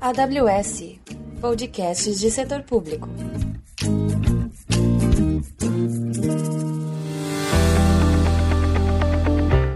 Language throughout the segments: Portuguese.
AWS Podcasts de Setor Público.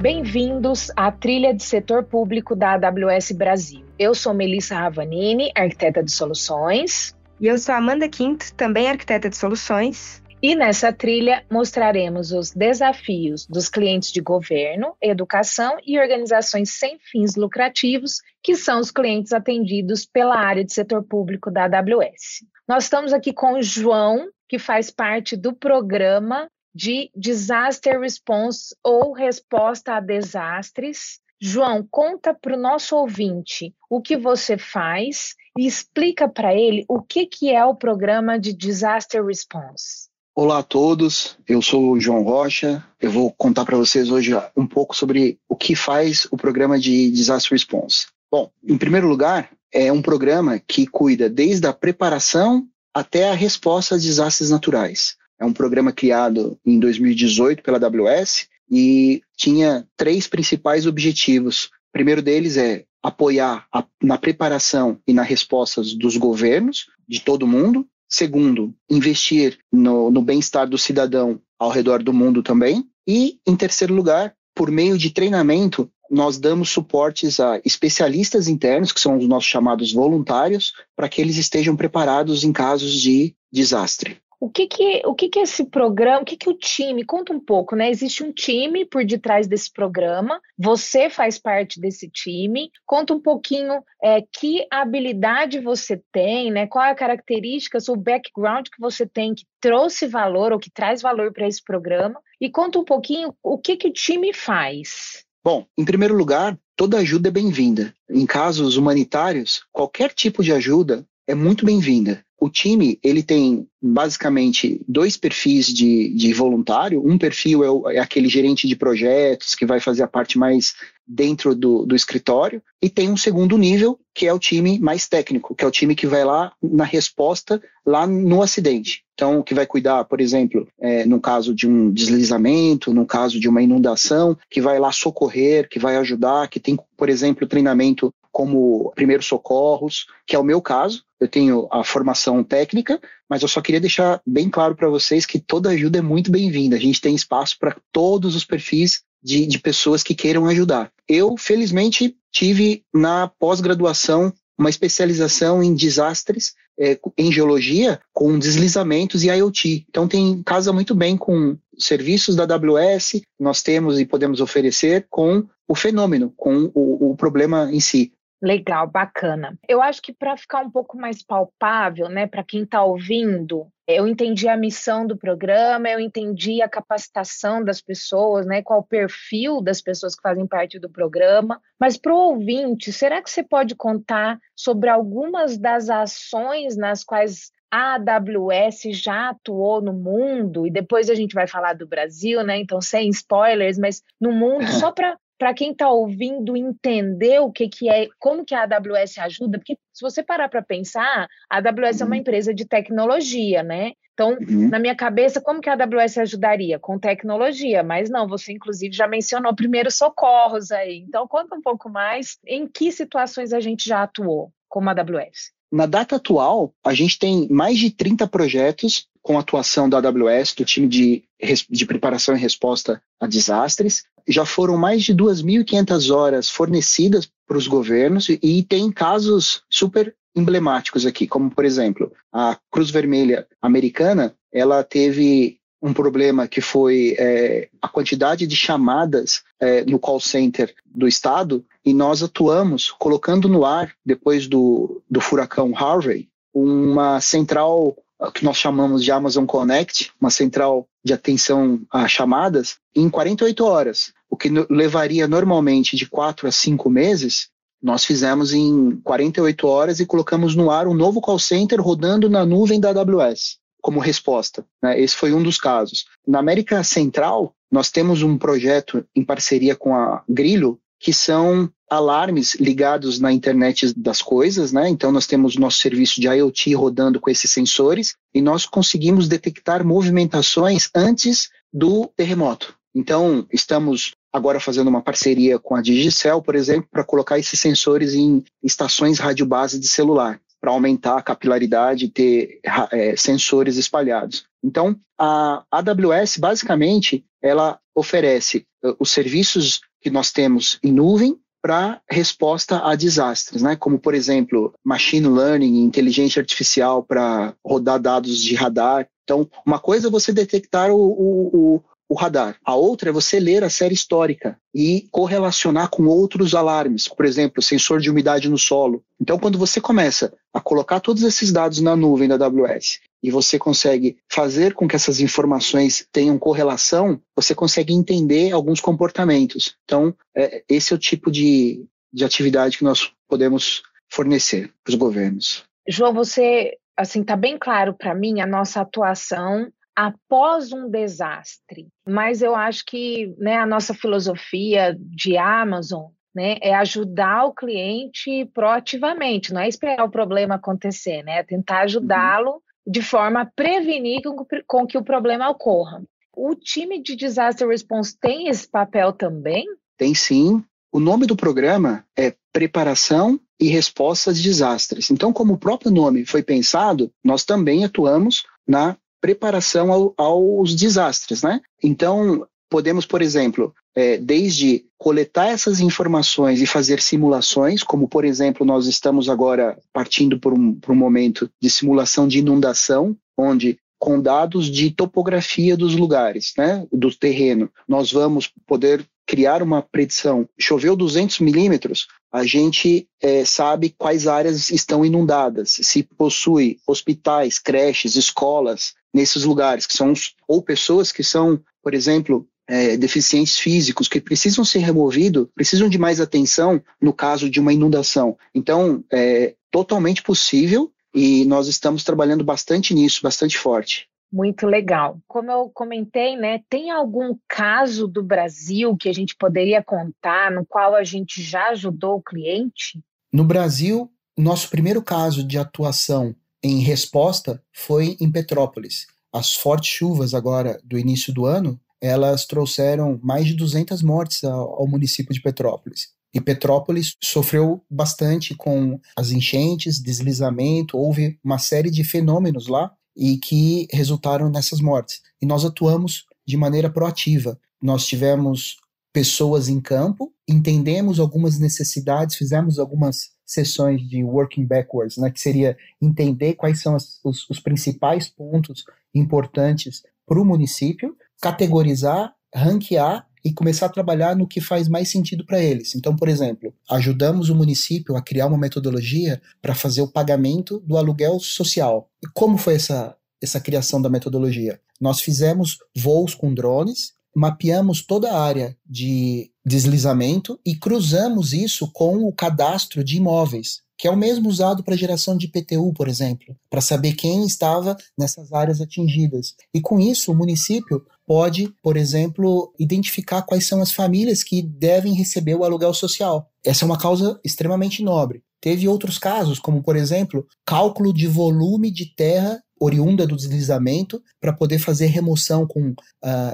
Bem-vindos à trilha de setor público da AWS Brasil. Eu sou Melissa Ravanini, arquiteta de soluções. E eu sou Amanda Quinto, também arquiteta de soluções. E nessa trilha mostraremos os desafios dos clientes de governo, educação e organizações sem fins lucrativos, que são os clientes atendidos pela área de setor público da AWS. Nós estamos aqui com o João, que faz parte do programa de Disaster Response ou Resposta a Desastres. João, conta para o nosso ouvinte o que você faz e explica para ele o que, que é o programa de Disaster Response. Olá a todos, eu sou o João Rocha. Eu vou contar para vocês hoje um pouco sobre o que faz o programa de Disaster Response. Bom, em primeiro lugar, é um programa que cuida desde a preparação até a resposta a desastres naturais. É um programa criado em 2018 pela AWS e tinha três principais objetivos. O primeiro deles é apoiar a, na preparação e na resposta dos governos de todo mundo. Segundo, investir no, no bem-estar do cidadão ao redor do mundo também. E, em terceiro lugar, por meio de treinamento, nós damos suportes a especialistas internos, que são os nossos chamados voluntários, para que eles estejam preparados em casos de desastre. O que que, o que que esse programa, o que que o time, conta um pouco, né? Existe um time por detrás desse programa, você faz parte desse time, conta um pouquinho é, que habilidade você tem, né? Qual é a característica, o background que você tem que trouxe valor ou que traz valor para esse programa e conta um pouquinho o que que o time faz. Bom, em primeiro lugar, toda ajuda é bem-vinda. Em casos humanitários, qualquer tipo de ajuda é muito bem-vinda. O time ele tem basicamente dois perfis de, de voluntário. Um perfil é, o, é, aquele gerente de projetos que vai fazer a parte mais dentro do, do escritório, e tem um segundo nível que é o time mais técnico, que é o time que vai lá na resposta lá no acidente. Então, que vai cuidar, por exemplo, é, no caso de um deslizamento, no caso de uma inundação, que vai lá socorrer, que vai ajudar, que tem, por exemplo, treinamento como primeiros socorros, que é o meu caso. Eu tenho a formação técnica, mas eu só queria deixar bem claro para vocês que toda ajuda é muito bem-vinda. A gente tem espaço para todos os perfis de, de pessoas que queiram ajudar. Eu, felizmente, tive na pós-graduação uma especialização em desastres é, em geologia com deslizamentos e IoT. Então tem casa muito bem com serviços da AWS, nós temos e podemos oferecer com o fenômeno, com o, o problema em si. Legal, bacana. Eu acho que para ficar um pouco mais palpável, né, para quem está ouvindo, eu entendi a missão do programa, eu entendi a capacitação das pessoas, né, qual o perfil das pessoas que fazem parte do programa. Mas para o ouvinte, será que você pode contar sobre algumas das ações nas quais a AWS já atuou no mundo, e depois a gente vai falar do Brasil, né? Então, sem spoilers, mas no mundo, só para para quem está ouvindo entender o que, que é, como que a AWS ajuda, porque se você parar para pensar, a AWS uhum. é uma uhum. empresa de tecnologia, né? Então, uhum. na minha cabeça, como que a AWS ajudaria? Com tecnologia, mas não, você inclusive já mencionou primeiros socorros aí. Então, conta um pouco mais em que situações a gente já atuou como AWS. Na data atual, a gente tem mais de 30 projetos com atuação da AWS, do time de, de preparação e resposta a desastres. Já foram mais de 2.500 horas fornecidas para os governos e tem casos super emblemáticos aqui, como por exemplo, a Cruz Vermelha Americana, ela teve um problema que foi é, a quantidade de chamadas é, no call center do estado e nós atuamos colocando no ar, depois do, do furacão Harvey, uma central que nós chamamos de Amazon Connect, uma central de atenção a chamadas, em 48 horas. O que levaria normalmente de 4 a 5 meses, nós fizemos em 48 horas e colocamos no ar um novo call center rodando na nuvem da AWS como resposta. Né? Esse foi um dos casos. Na América Central, nós temos um projeto em parceria com a Grillo, que são alarmes ligados na internet das coisas, né? Então nós temos nosso serviço de IoT rodando com esses sensores e nós conseguimos detectar movimentações antes do terremoto. Então estamos agora fazendo uma parceria com a Digicel, por exemplo, para colocar esses sensores em estações radiobase de celular, para aumentar a capilaridade e ter é, sensores espalhados. Então, a AWS, basicamente, ela oferece uh, os serviços que nós temos em nuvem para resposta a desastres, né? como, por exemplo, machine learning, inteligência artificial para rodar dados de radar. Então, uma coisa é você detectar o, o, o radar. A outra é você ler a série histórica e correlacionar com outros alarmes, por exemplo, sensor de umidade no solo. Então, quando você começa a colocar todos esses dados na nuvem da AWS e você consegue fazer com que essas informações tenham correlação, você consegue entender alguns comportamentos. Então, é, esse é o tipo de, de atividade que nós podemos fornecer para os governos. João, você assim está bem claro para mim a nossa atuação após um desastre. Mas eu acho que né, a nossa filosofia de Amazon né, é ajudar o cliente proativamente, não é esperar o problema acontecer, né, é tentar ajudá-lo de forma a prevenir com, que o problema ocorra. O time de Disaster Response tem esse papel também? Tem sim. O nome do programa é Preparação e Resposta a Desastres. Então, como o próprio nome foi pensado, nós também atuamos na preparação ao, aos desastres, né? Então, podemos, por exemplo, é, desde coletar essas informações e fazer simulações, como, por exemplo, nós estamos agora partindo por um, por um momento de simulação de inundação, onde com dados de topografia dos lugares, né, do terreno, nós vamos poder criar uma predição. Choveu 200 milímetros, a gente é, sabe quais áreas estão inundadas, se possui hospitais, creches, escolas nesses lugares, que são ou pessoas que são, por exemplo, é, deficientes físicos que precisam ser removidos, precisam de mais atenção no caso de uma inundação. Então, é totalmente possível e nós estamos trabalhando bastante nisso, bastante forte. Muito legal. Como eu comentei, né, tem algum caso do Brasil que a gente poderia contar no qual a gente já ajudou o cliente? No Brasil, nosso primeiro caso de atuação em resposta foi em Petrópolis. As fortes chuvas agora do início do ano, elas trouxeram mais de 200 mortes ao, ao município de Petrópolis. E Petrópolis sofreu bastante com as enchentes, deslizamento, houve uma série de fenômenos lá e que resultaram nessas mortes. E nós atuamos de maneira proativa. Nós tivemos pessoas em campo, entendemos algumas necessidades, fizemos algumas sessões de working backwards, né, que seria entender quais são as, os, os principais pontos importantes para o município, categorizar, ranquear e começar a trabalhar no que faz mais sentido para eles. Então, por exemplo, ajudamos o município a criar uma metodologia para fazer o pagamento do aluguel social. E como foi essa, essa criação da metodologia? Nós fizemos voos com drones, mapeamos toda a área de deslizamento e cruzamos isso com o cadastro de imóveis, que é o mesmo usado para geração de IPTU, por exemplo, para saber quem estava nessas áreas atingidas. E com isso, o município pode, por exemplo, identificar quais são as famílias que devem receber o aluguel social. Essa é uma causa extremamente nobre. Teve outros casos, como, por exemplo, cálculo de volume de terra oriunda do deslizamento para poder fazer remoção com uh,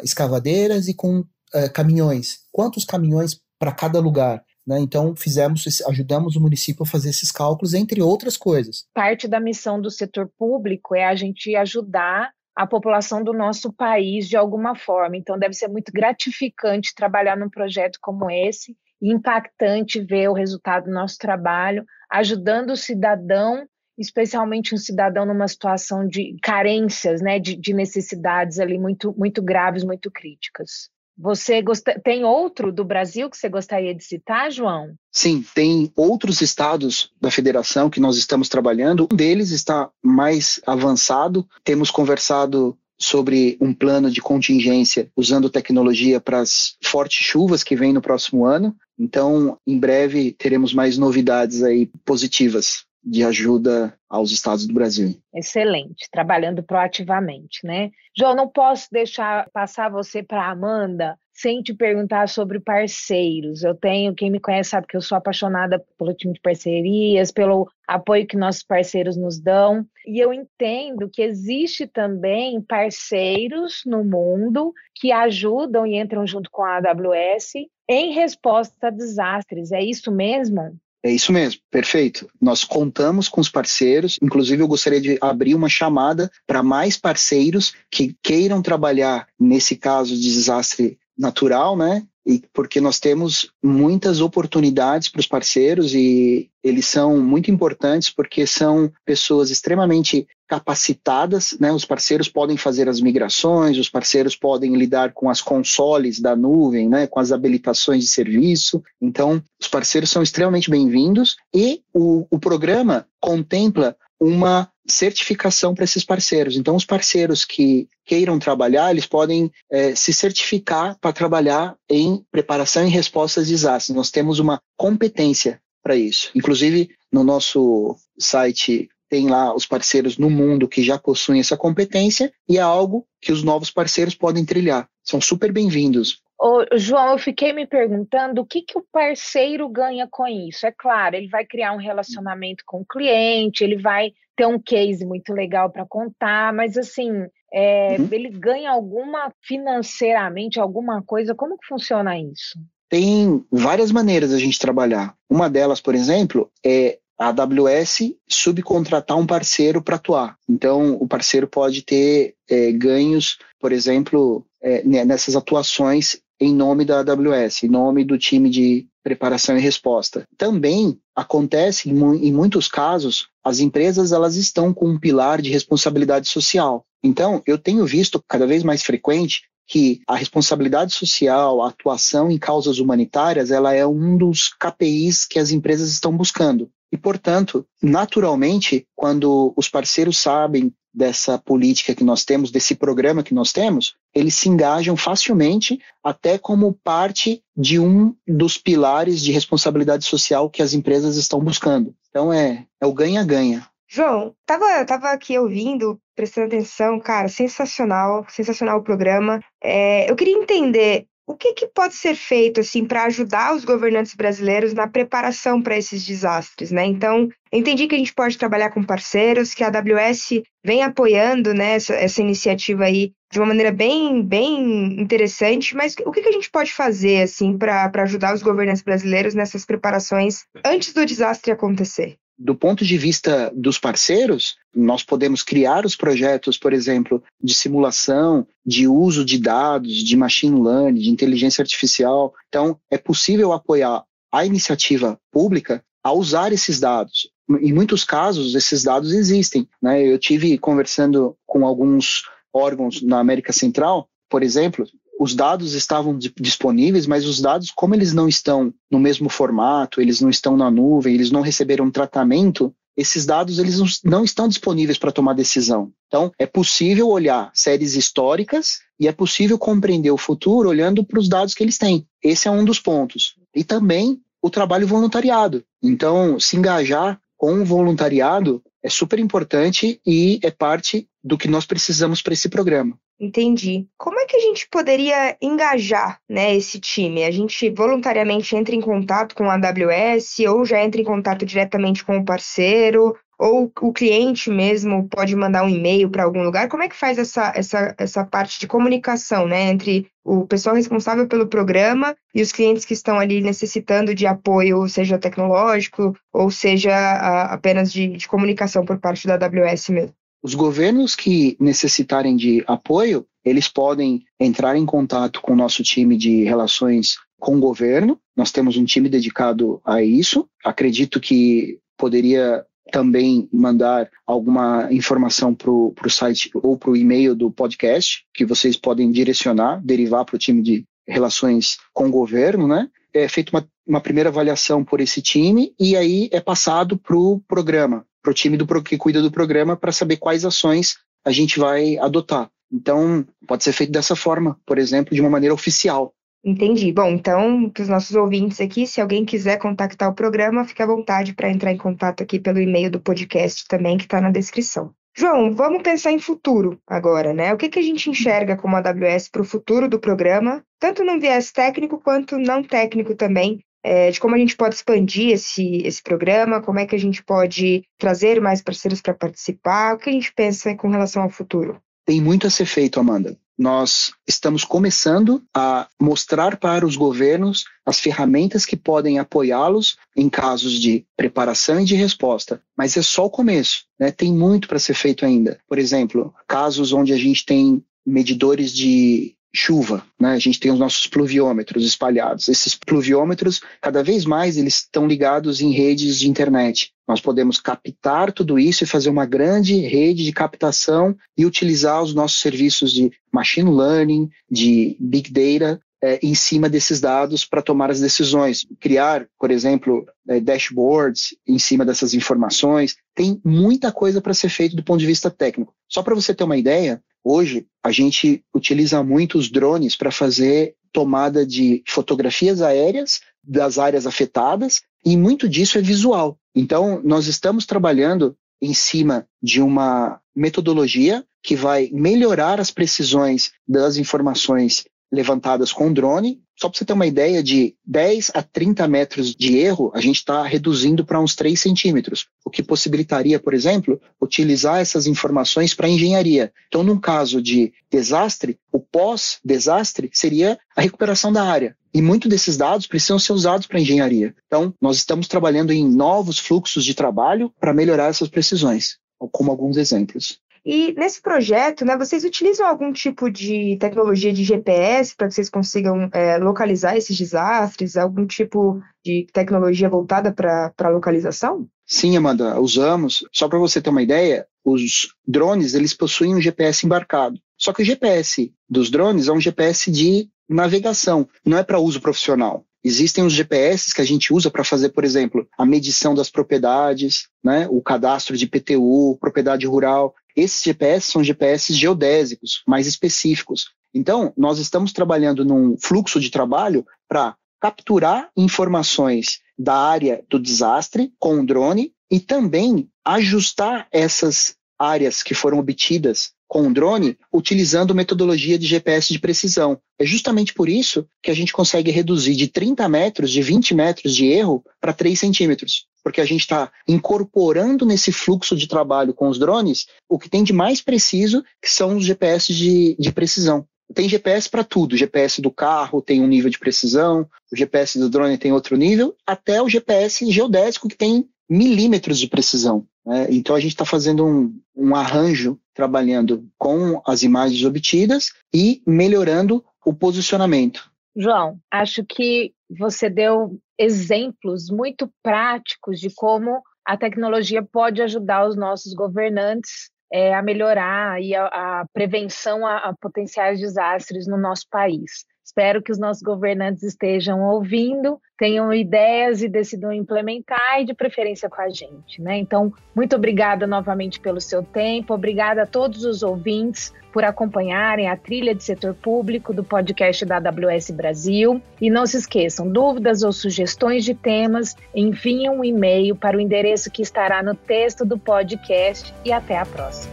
escavadeiras e com uh, caminhões. Quantos caminhões para cada lugar? Né? Então, fizemos, ajudamos o município a fazer esses cálculos, entre outras coisas. Parte da missão do setor público é a gente ajudar a população do nosso país de alguma forma. Então, deve ser muito gratificante trabalhar num projeto como esse impactante ver o resultado do nosso trabalho, ajudando o cidadão, especialmente um cidadão numa situação de carências, né, de, de necessidades ali muito, muito graves, muito críticas. Você gosta... tem outro do Brasil que você gostaria de citar, João? Sim, tem outros estados da federação que nós estamos trabalhando. Um deles está mais avançado. Temos conversado sobre um plano de contingência usando tecnologia para as fortes chuvas que vem no próximo ano. Então, em breve teremos mais novidades aí positivas de ajuda aos estados do Brasil. Excelente, trabalhando proativamente, né? João, não posso deixar passar você para Amanda sem te perguntar sobre parceiros. Eu tenho, quem me conhece sabe que eu sou apaixonada pelo time de parcerias, pelo apoio que nossos parceiros nos dão. E eu entendo que existe também parceiros no mundo que ajudam e entram junto com a AWS em resposta a desastres. É isso mesmo? É isso mesmo, perfeito. Nós contamos com os parceiros, inclusive eu gostaria de abrir uma chamada para mais parceiros que queiram trabalhar nesse caso de desastre natural, né? E porque nós temos muitas oportunidades para os parceiros e eles são muito importantes porque são pessoas extremamente capacitadas, né? Os parceiros podem fazer as migrações, os parceiros podem lidar com as consoles da nuvem, né? Com as habilitações de serviço. Então, os parceiros são extremamente bem-vindos e o, o programa contempla uma certificação para esses parceiros. Então, os parceiros que queiram trabalhar, eles podem é, se certificar para trabalhar em preparação e resposta a desastres. Nós temos uma competência para isso. Inclusive, no nosso site tem lá os parceiros no mundo que já possuem essa competência e é algo que os novos parceiros podem trilhar. São super bem-vindos. Ô, João, eu fiquei me perguntando o que, que o parceiro ganha com isso. É claro, ele vai criar um relacionamento com o cliente, ele vai ter um case muito legal para contar, mas assim, é, uhum. ele ganha alguma financeiramente, alguma coisa? Como que funciona isso? Tem várias maneiras a gente trabalhar. Uma delas, por exemplo, é a AWS subcontratar um parceiro para atuar. Então, o parceiro pode ter é, ganhos, por exemplo, é, nessas atuações em nome da AWS, em nome do time de preparação e resposta. Também acontece, em, muitos casos, as empresas elas estão com um pilar de responsabilidade social. Então, eu tenho visto cada vez mais frequente que a responsabilidade social, a atuação em causas humanitárias, ela é um dos KPIs que as empresas estão buscando. E, portanto, naturalmente, quando os parceiros sabem dessa política que nós temos, desse programa que nós temos, eles se engajam facilmente, até como parte de um dos pilares de responsabilidade social que as empresas estão buscando. Então, é, é o ganha-ganha. João, tava, tava aqui ouvindo, prestando atenção, cara, sensacional, sensacional o programa. É, eu queria entender o que, que pode ser feito assim para ajudar os governantes brasileiros na preparação para esses desastres, né? Então, entendi que a gente pode trabalhar com parceiros, que a AWS vem apoiando né, essa, essa iniciativa aí de uma maneira bem, bem interessante, mas o que, que a gente pode fazer assim para ajudar os governantes brasileiros nessas preparações antes do desastre acontecer? Do ponto de vista dos parceiros, nós podemos criar os projetos, por exemplo, de simulação, de uso de dados, de machine learning, de inteligência artificial. Então, é possível apoiar a iniciativa pública a usar esses dados. Em muitos casos, esses dados existem. Né? Eu tive conversando com alguns órgãos na América Central, por exemplo, os dados estavam disponíveis, mas os dados, como eles não estão no mesmo formato, eles não estão na nuvem, eles não receberam tratamento, esses dados eles não estão disponíveis para tomar decisão. Então, é possível olhar séries históricas e é possível compreender o futuro olhando para os dados que eles têm. Esse é um dos pontos. E também o trabalho voluntariado. Então, se engajar com o voluntariado é super importante e é parte do que nós precisamos para esse programa. Entendi. Como é que a gente poderia engajar né, esse time? A gente voluntariamente entra em contato com a AWS ou já entra em contato diretamente com o parceiro? Ou o cliente mesmo pode mandar um e-mail para algum lugar? Como é que faz essa, essa, essa parte de comunicação né, entre o pessoal responsável pelo programa e os clientes que estão ali necessitando de apoio, seja tecnológico ou seja a, apenas de, de comunicação por parte da AWS mesmo? Os governos que necessitarem de apoio, eles podem entrar em contato com o nosso time de relações com o governo. Nós temos um time dedicado a isso. Acredito que poderia também mandar alguma informação para o site ou para o e-mail do podcast, que vocês podem direcionar, derivar para o time de relações com o governo, né? É feita uma, uma primeira avaliação por esse time e aí é passado para o programa para o time do, que cuida do programa para saber quais ações a gente vai adotar. Então, pode ser feito dessa forma, por exemplo, de uma maneira oficial. Entendi. Bom, então, para os nossos ouvintes aqui, se alguém quiser contactar o programa, fique à vontade para entrar em contato aqui pelo e-mail do podcast também, que está na descrição. João, vamos pensar em futuro agora, né? O que, que a gente enxerga como AWS para o futuro do programa, tanto no viés técnico quanto não técnico também, é, de como a gente pode expandir esse, esse programa, como é que a gente pode trazer mais parceiros para participar, o que a gente pensa com relação ao futuro? Tem muito a ser feito, Amanda. nós estamos começando a mostrar para os governos as ferramentas que podem apoiá-los em casos de preparação e de resposta. Mas é só o começo, né? tem muito para ser feito ainda. Por exemplo, casos onde a gente tem medidores de chuva, né? A gente tem os nossos pluviômetros espalhados. Esses pluviômetros, cada vez mais, eles estão ligados em redes de internet. Nós podemos captar tudo isso e fazer uma grande rede de captação e utilizar os nossos serviços de machine learning, de big data, é, em cima desses dados para tomar as decisões. Criar, por exemplo, é, dashboards em cima dessas informações. Tem muita coisa para ser feito do ponto de vista técnico. Só para você ter uma ideia, Hoje, a gente utiliza muito os drones para fazer tomada de fotografias aéreas das áreas afetadas e muito disso é visual. Então, nós estamos trabalhando em cima de uma metodologia que vai melhorar as precisões das informações levantadas com drone. Só para você ter uma ideia, de 10 a 30 metros de erro, a gente está reduzindo para uns 3 centímetros, o que possibilitaria, por exemplo, utilizar essas informações para engenharia. Então, num caso de desastre, o pós-desastre seria a recuperação da área. E muitos desses dados precisam ser usados para engenharia. Então, nós estamos trabalhando em novos fluxos de trabalho para melhorar essas precisões, como alguns exemplos. E nesse projeto, né, vocês utilizam algum tipo de tecnologia de GPS para que vocês consigam é, localizar esses desastres? Algum tipo de tecnologia voltada para a localização? Sim, Amanda, usamos. Só para você ter uma ideia, os drones eles possuem um GPS embarcado. Só que o GPS dos drones é um GPS de navegação, não é para uso profissional. Existem os GPS que a gente usa para fazer, por exemplo, a medição das propriedades, né, o cadastro de PTU, propriedade rural. Esses GPS são GPS geodésicos, mais específicos. Então, nós estamos trabalhando num fluxo de trabalho para capturar informações da área do desastre com o drone e também ajustar essas áreas que foram obtidas com o drone utilizando metodologia de GPS de precisão. É justamente por isso que a gente consegue reduzir de 30 metros, de 20 metros de erro para 3 centímetros porque a gente está incorporando nesse fluxo de trabalho com os drones o que tem de mais preciso, que são os GPS de, de precisão. Tem GPS para tudo, o GPS do carro tem um nível de precisão, o GPS do drone tem outro nível, até o GPS geodésico que tem milímetros de precisão. Né? Então a gente está fazendo um, um arranjo trabalhando com as imagens obtidas e melhorando o posicionamento. João, acho que você deu exemplos muito práticos de como a tecnologia pode ajudar os nossos governantes é, a melhorar e a, a prevenção a, a potenciais desastres no nosso país. Espero que os nossos governantes estejam ouvindo, tenham ideias e decidam implementar e de preferência com a gente, né? Então, muito obrigada novamente pelo seu tempo, obrigada a todos os ouvintes por acompanharem a trilha de setor público do podcast da AWS Brasil. E não se esqueçam, dúvidas ou sugestões de temas, enviem um e-mail para o endereço que estará no texto do podcast e até a próxima.